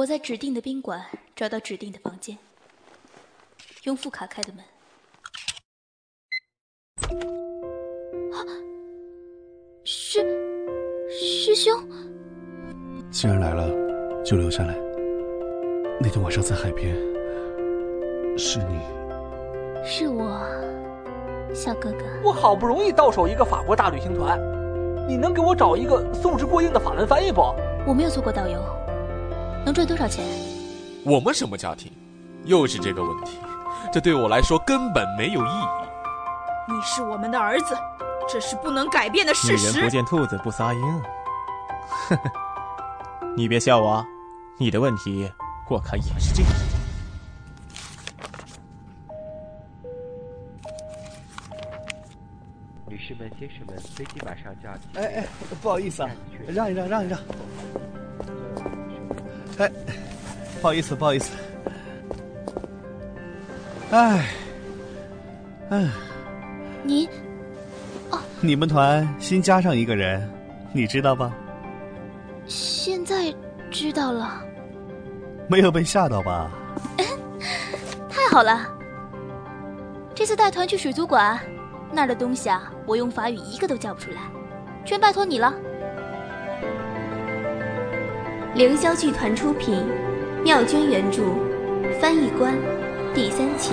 我在指定的宾馆找到指定的房间，用副卡开的门。啊，师师兄，既然来了，就留下来。那天晚上在海边，是你，是我，小哥哥。我好不容易到手一个法国大旅行团，你能给我找一个素质过硬的法文翻译不？我没有做过导游，能赚多少钱？我们什么家庭？又是这个问题，这对我来说根本没有意义。你是我们的儿子，这是不能改变的事实。女人不见兔子不撒鹰。呵呵，你别笑我，你的问题。我看也是这样。女士们、先生们，飞机马上就要起飞。哎哎，不好意思啊，让一让，让一让。哎，不好意思，不好意思。哎，哎，你，哦，你们团新加上一个人，你知道吧？现在知道了。没有被吓到吧？太好了！这次带团去水族馆，那儿的东西啊，我用法语一个都叫不出来，全拜托你了。凌霄剧团出品，妙娟原著，翻译官，第三期。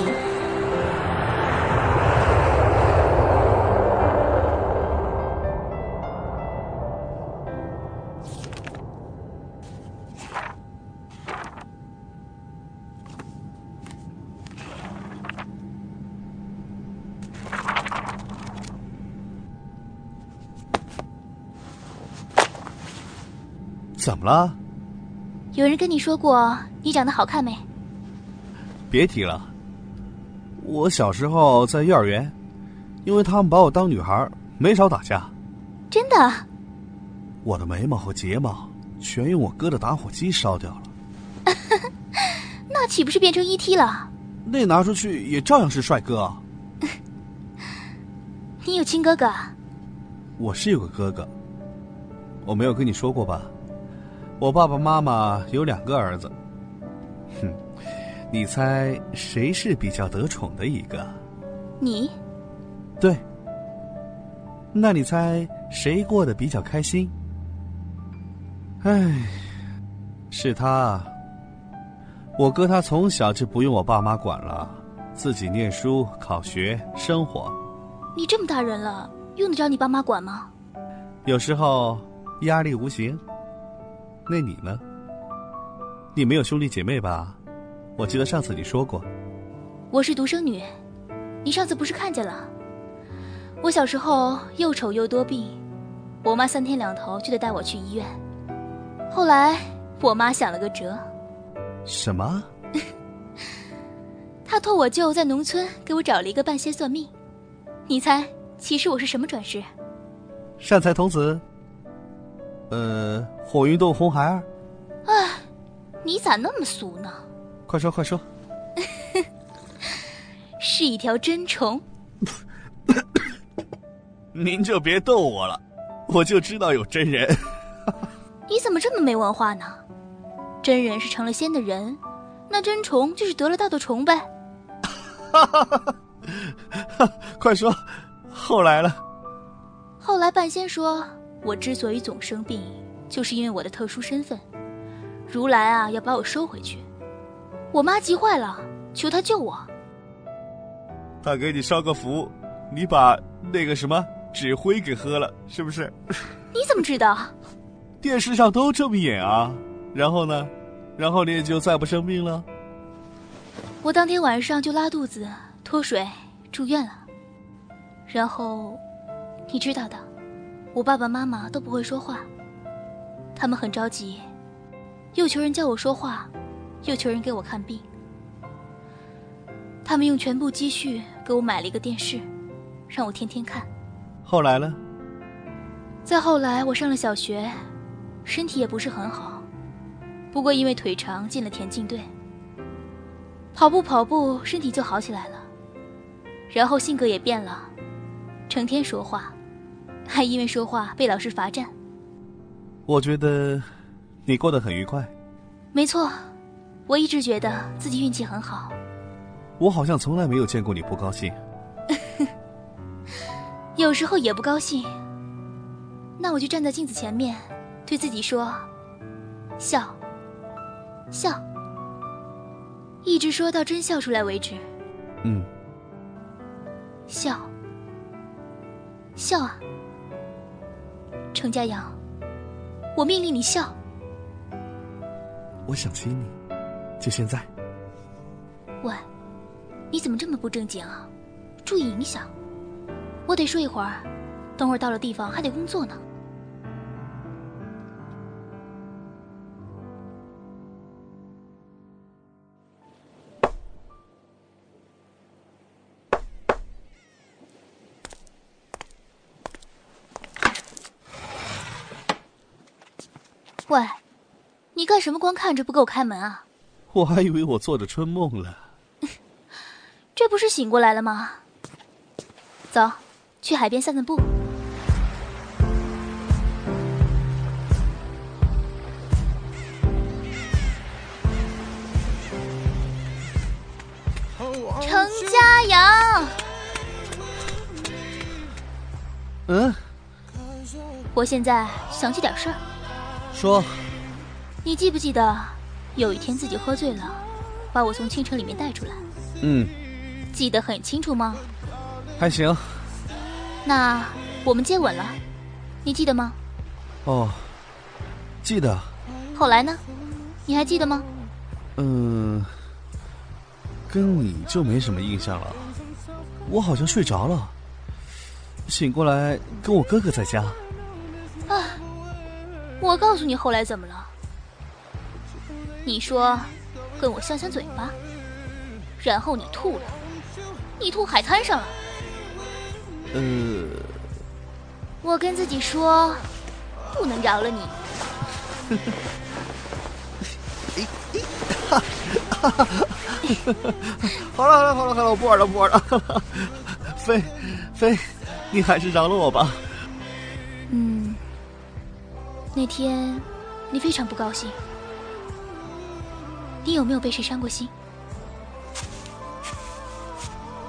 怎么了？有人跟你说过你长得好看没？别提了。我小时候在幼儿园，因为他们把我当女孩，没少打架。真的？我的眉毛和睫毛全用我哥的打火机烧掉了。那岂不是变成 ET 了？那拿出去也照样是帅哥。你有亲哥哥？我是有个哥哥。我没有跟你说过吧？我爸爸妈妈有两个儿子，哼，你猜谁是比较得宠的一个？你？对。那你猜谁过得比较开心？唉，是他。我哥他从小就不用我爸妈管了，自己念书、考学、生活。你这么大人了，用得着你爸妈管吗？有时候压力无形。那你呢？你没有兄弟姐妹吧？我记得上次你说过。我是独生女，你上次不是看见了？我小时候又丑又多病，我妈三天两头就得带我去医院。后来我妈想了个辙。什么？她托我舅在农村给我找了一个半仙算命。你猜，其实我是什么转世？善财童子。呃，火云洞红孩儿。哎，你咋那么俗呢？快说快说。是一条真虫。您就别逗我了，我就知道有真人。你怎么这么没文化呢？真人是成了仙的人，那真虫就是得了道的虫呗。快说，后来了。后来半仙说。我之所以总生病，就是因为我的特殊身份。如来啊，要把我收回去。我妈急坏了，求他救我。他给你烧个符，你把那个什么纸灰给喝了，是不是？你怎么知道？电视上都这么演啊。然后呢？然后你也就再不生病了。我当天晚上就拉肚子、脱水，住院了。然后，你知道的。我爸爸妈妈都不会说话，他们很着急，又求人教我说话，又求人给我看病。他们用全部积蓄给我买了一个电视，让我天天看。后来呢？再后来，我上了小学，身体也不是很好，不过因为腿长进了田径队，跑步跑步，身体就好起来了。然后性格也变了，成天说话。还因为说话被老师罚站。我觉得你过得很愉快。没错，我一直觉得自己运气很好。我好像从来没有见过你不高兴。有时候也不高兴。那我就站在镜子前面，对自己说：“笑，笑，一直说到真笑出来为止。”嗯，笑，笑啊，程家阳，我命令你笑。我想亲你，就现在。喂，你怎么这么不正经啊？注意影响。我得睡一会儿，等会儿到了地方还得工作呢。喂，你干什么？光看着不给我开门啊？我还以为我做着春梦了。这不是醒过来了吗？走，去海边散散步。程家阳，嗯，我现在想起点事儿。说，你记不记得有一天自己喝醉了，把我从青城里面带出来？嗯，记得很清楚吗？还行。那我们接吻了，你记得吗？哦，记得。后来呢？你还记得吗？嗯，跟你就没什么印象了。我好像睡着了，醒过来跟我哥哥在家。啊！我告诉你后来怎么了？你说跟我香香嘴巴，然后你吐了，你吐海滩上了。呃，我跟自己说，不能饶了你。好了好了好了好了，我不玩了不玩了。飞飞，你还是饶了我吧。嗯，那天你非常不高兴，你有没有被谁伤过心？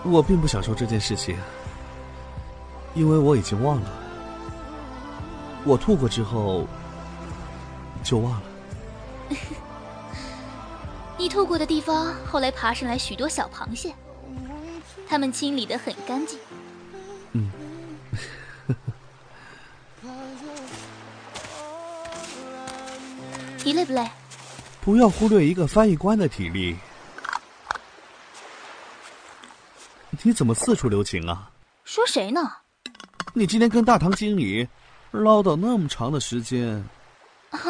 我并不想说这件事情。因为我已经忘了，我吐过之后就忘了。你吐过的地方后来爬上来许多小螃蟹，它们清理的很干净。你累不累？不要忽略一个翻译官的体力。你怎么四处留情啊？说谁呢？你今天跟大堂经理唠叨那么长的时间，啊？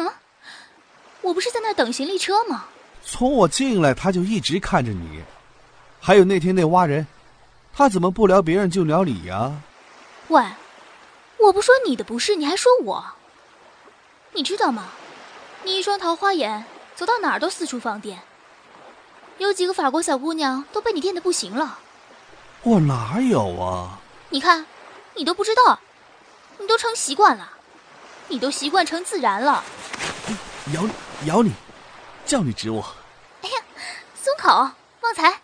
我不是在那等行李车吗？从我进来他就一直看着你，还有那天那挖人，他怎么不聊别人就聊你呀？喂，我不说你的不是，你还说我？你知道吗？你一双桃花眼，走到哪儿都四处放电，有几个法国小姑娘都被你电的不行了。我哪有啊？你看。你都不知道，你都成习惯了，你都习惯成自然了。咬你，咬你，叫你指我。哎呀，松口，旺财。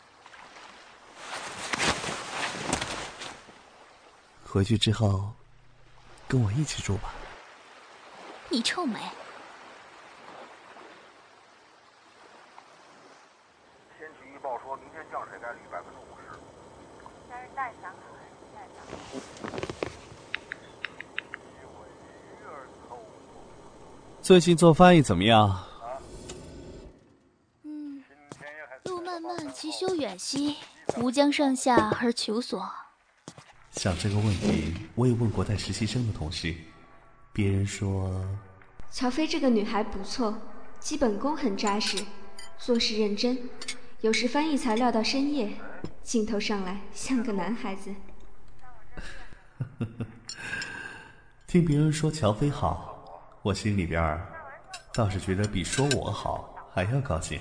回去之后，跟我一起住吧。你臭美。天气预报说明天降水概率百分之五十。但是带伞。最近做翻译怎么样？嗯，路漫漫其修远兮，吾将上下而求索。想这个问题，我也问过带实习生的同事，别人说，乔飞这个女孩不错，基本功很扎实，做事认真，有时翻译材料到深夜，镜头上来像个男孩子。听别人说乔飞好。我心里边倒是觉得比说我好还要高兴。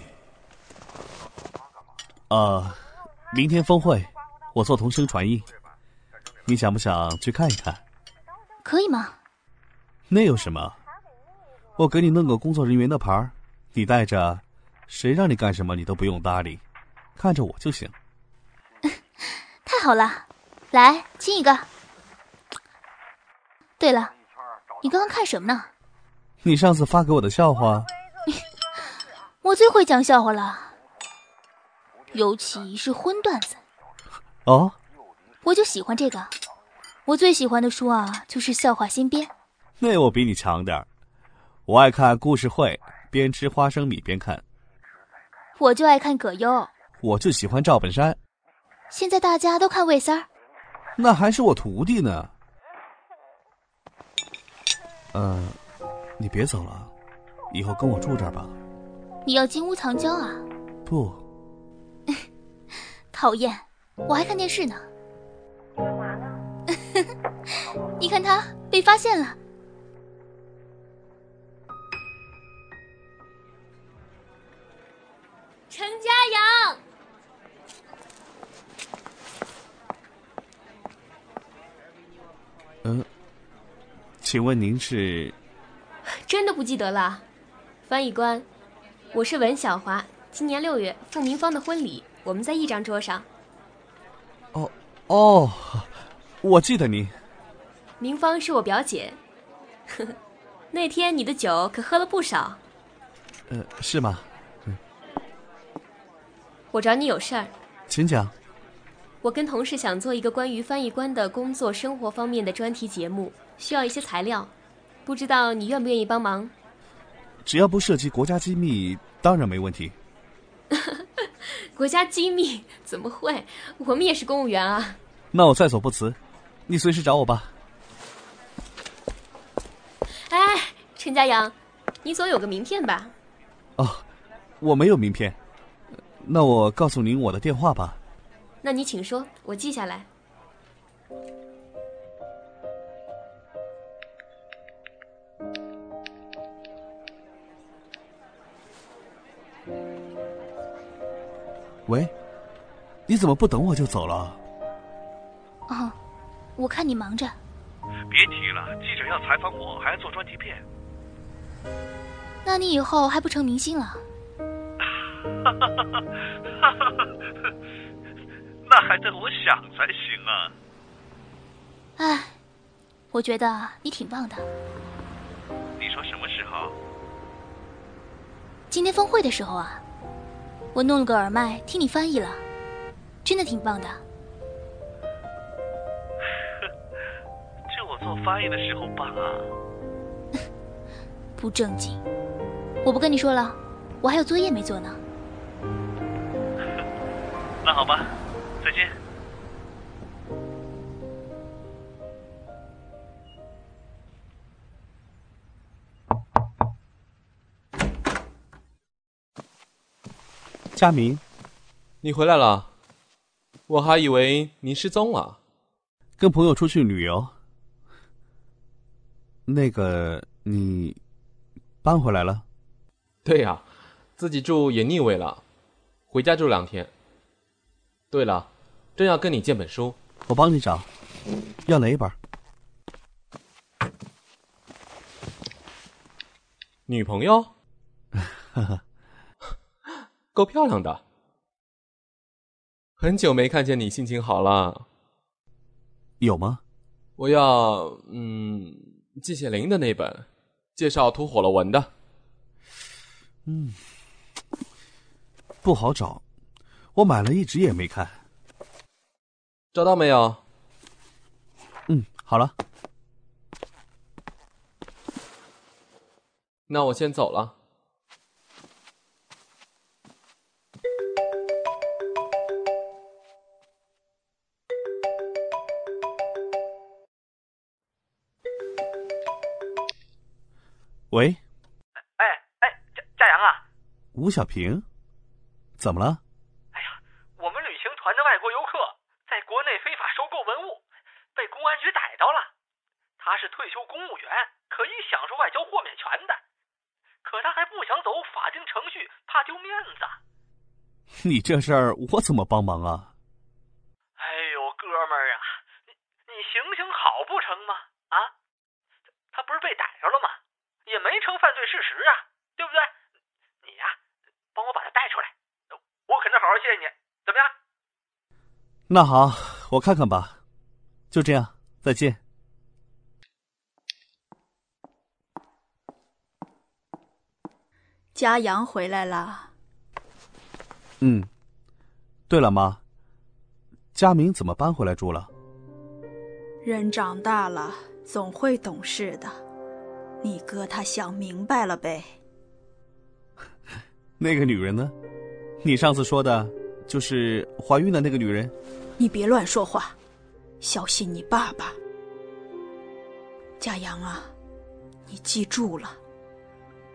啊，明天峰会，我做同声传译，你想不想去看一看？可以吗？那有什么？我给你弄个工作人员的牌你带着，谁让你干什么你都不用搭理，看着我就行。太好了，来亲一个。对了，你刚刚看什么呢？你上次发给我的笑话。我最会讲笑话了，尤其是荤段子。哦，我就喜欢这个。我最喜欢的书啊，就是《笑话新编》。那我比你强点儿，我爱看故事会，边吃花生米边看。我就爱看葛优。我就喜欢赵本山。现在大家都看魏三儿。那还是我徒弟呢。呃，你别走了，以后跟我住这儿吧。你要金屋藏娇啊？不，讨厌，我还看电视呢。干嘛呢？你看他被发现了。陈家阳，嗯，请问您是？真的不记得了，翻译官。我是文小华，今年六月凤鸣芳的婚礼，我们在一张桌上。哦哦，我记得您。明芳是我表姐，呵呵，那天你的酒可喝了不少。呃，是吗？嗯。我找你有事儿。请讲。我跟同事想做一个关于翻译官的工作生活方面的专题节目，需要一些材料，不知道你愿不愿意帮忙？只要不涉及国家机密，当然没问题。国家机密怎么会？我们也是公务员啊。那我在所不辞，你随时找我吧。哎，陈家阳，你总有个名片吧？哦，我没有名片。那我告诉您我的电话吧。那你请说，我记下来。喂，你怎么不等我就走了？哦，我看你忙着。别提了，记者要采访我，还要做专题片。那你以后还不成明星了？哈哈哈哈哈哈！那还得我想才行啊。哎，我觉得你挺棒的。你说什么时候？今天峰会的时候啊。我弄了个耳麦听你翻译了，真的挺棒的。这我做翻译的时候棒啊！不正经，我不跟你说了，我还有作业没做呢。那好吧，佳明，你回来了，我还以为你失踪了。跟朋友出去旅游。那个，你搬回来了？对呀，自己住也腻味了，回家住两天。对了，正要跟你借本书，我帮你找，要哪一本？女朋友？够漂亮的，很久没看见你心情好了。有吗？我要嗯，季羡林的那本，介绍吐火了文的。嗯，不好找，我买了一直也没看。找到没有？嗯，好了。那我先走了。喂，哎哎，佳佳阳啊，吴小平，怎么了？哎呀，我们旅行团的外国游客在国内非法收购文物，被公安局逮到了。他是退休公务员，可以享受外交豁免权的，可他还不想走法定程序，怕丢面子。你这事儿我怎么帮忙啊？哎呦，哥们儿啊，你你行行好不成吗？啊，他不是被逮着了吗？也没成犯罪事实啊，对不对？你那好，我看看吧。就这样，再见。嘉阳回来了。嗯。对了，妈，佳明怎么搬回来住了？人长大了，总会懂事的。你哥他想明白了呗。那个女人呢？你上次说的，就是怀孕的那个女人。你别乱说话，小心你爸爸。佳阳啊，你记住了，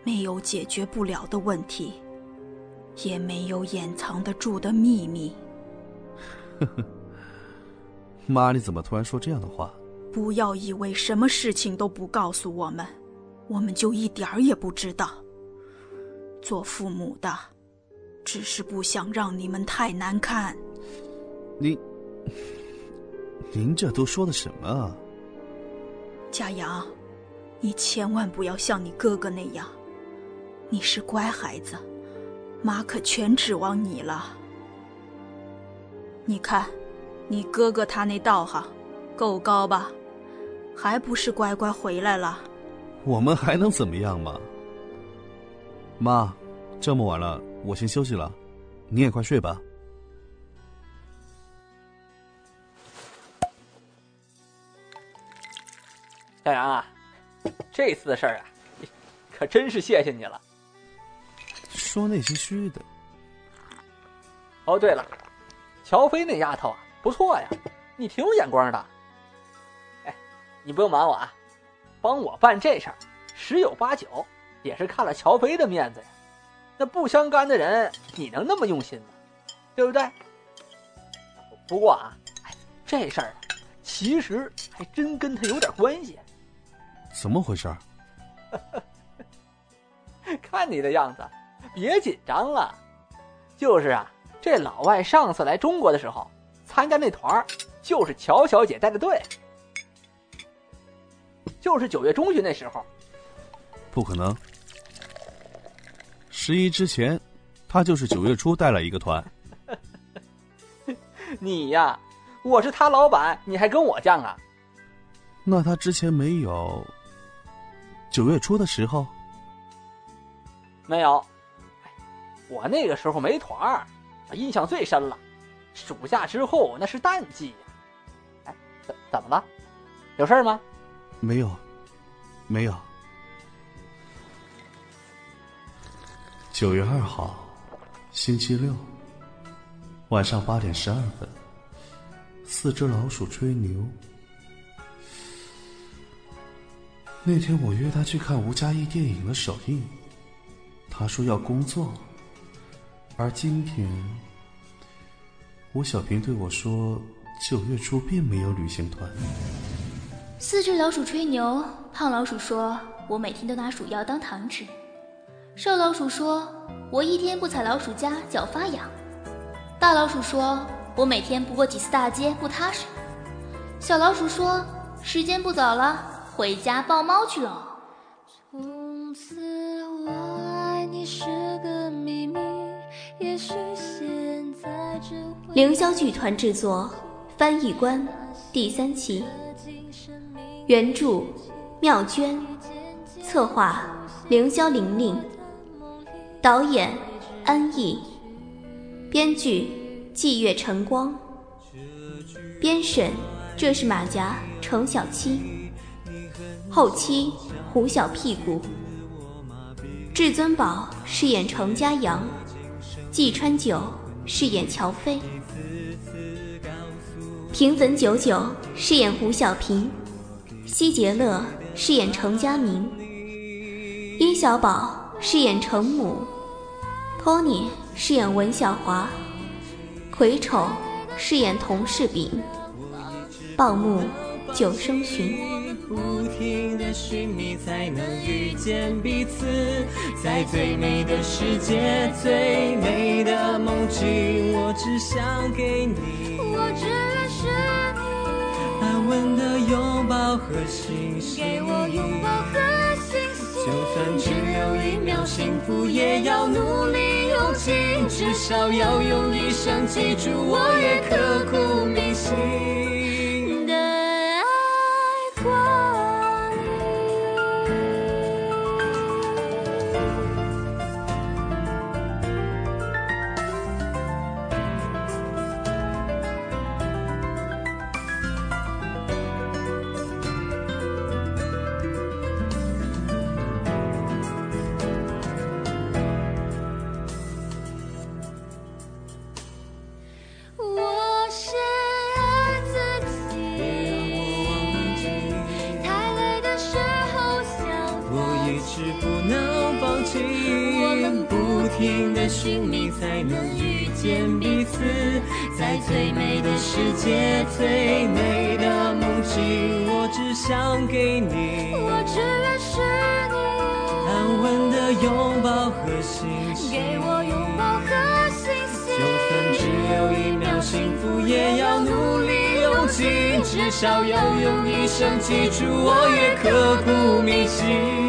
没有解决不了的问题。也没有掩藏得住的秘密。呵呵，妈，你怎么突然说这样的话？不要以为什么事情都不告诉我们，我们就一点儿也不知道。做父母的，只是不想让你们太难看。您，您这都说的什么啊？佳阳，你千万不要像你哥哥那样，你是乖孩子。妈可全指望你了。你看，你哥哥他那道行够高吧？还不是乖乖回来了？我们还能怎么样嘛？妈，这么晚了，我先休息了，你也快睡吧。小杨啊，这次的事儿啊，可真是谢谢你了。说那些虚的。哦，对了，乔飞那丫头啊，不错呀，你挺有眼光的。哎，你不用瞒我啊，帮我办这事儿，十有八九也是看了乔飞的面子呀。那不相干的人，你能那么用心吗？对不对？不过啊，这事儿其实还真跟他有点关系。怎么回事？看你的样子。别紧张了，就是啊，这老外上次来中国的时候，参加那团儿就是乔小姐带的队，就是九月中旬那时候。不可能，十一之前，他就是九月初带了一个团。你呀，我是他老板，你还跟我犟啊？那他之前没有九月初的时候？没有。我那个时候没团儿，印象最深了。暑假之后那是淡季呀。哎，怎怎么了？有事吗？没有，没有。九月二号，星期六，晚上八点十二分，四只老鼠吹牛。那天我约他去看吴佳艺电影的首映，他说要工作。而今天，吴小平对我说：“九月初并没有旅行团。”四只老鼠吹牛，胖老鼠说：“我每天都拿鼠药当糖吃。”瘦老鼠说：“我一天不踩老鼠家脚发痒。”大老鼠说：“我每天不过几次大街不踏实。”小老鼠说：“时间不早了，回家抱猫去喽。”从此我爱你是个秘密。凌霄剧团制作《翻译官》第三期，原著妙娟，策划凌霄玲玲，导演安逸，编剧霁月晨光，编审这是马甲程小七，后期胡小屁股，至尊宝饰演程家阳。季川九饰演乔飞，平粉九九饰演胡小平，西杰乐饰演程家明，殷小宝饰演程母，Tony 饰演文小华，魁丑饰演童世炳，报幕九生寻。不停的寻觅，才能遇见彼此，在最美的世界，最美的梦境，我只想给你，我只愿是你，安稳的拥抱和信息，给我拥抱和信息，就算只有一秒幸福，也要努力。用尽，至少要用一生记住，我也刻骨铭心最美的梦境，我只想给你，我只愿是你安稳的拥抱和信息，给我拥抱和信息。就算只有一秒幸福，也要努力用尽，至少要用一生记住，我也刻骨铭心。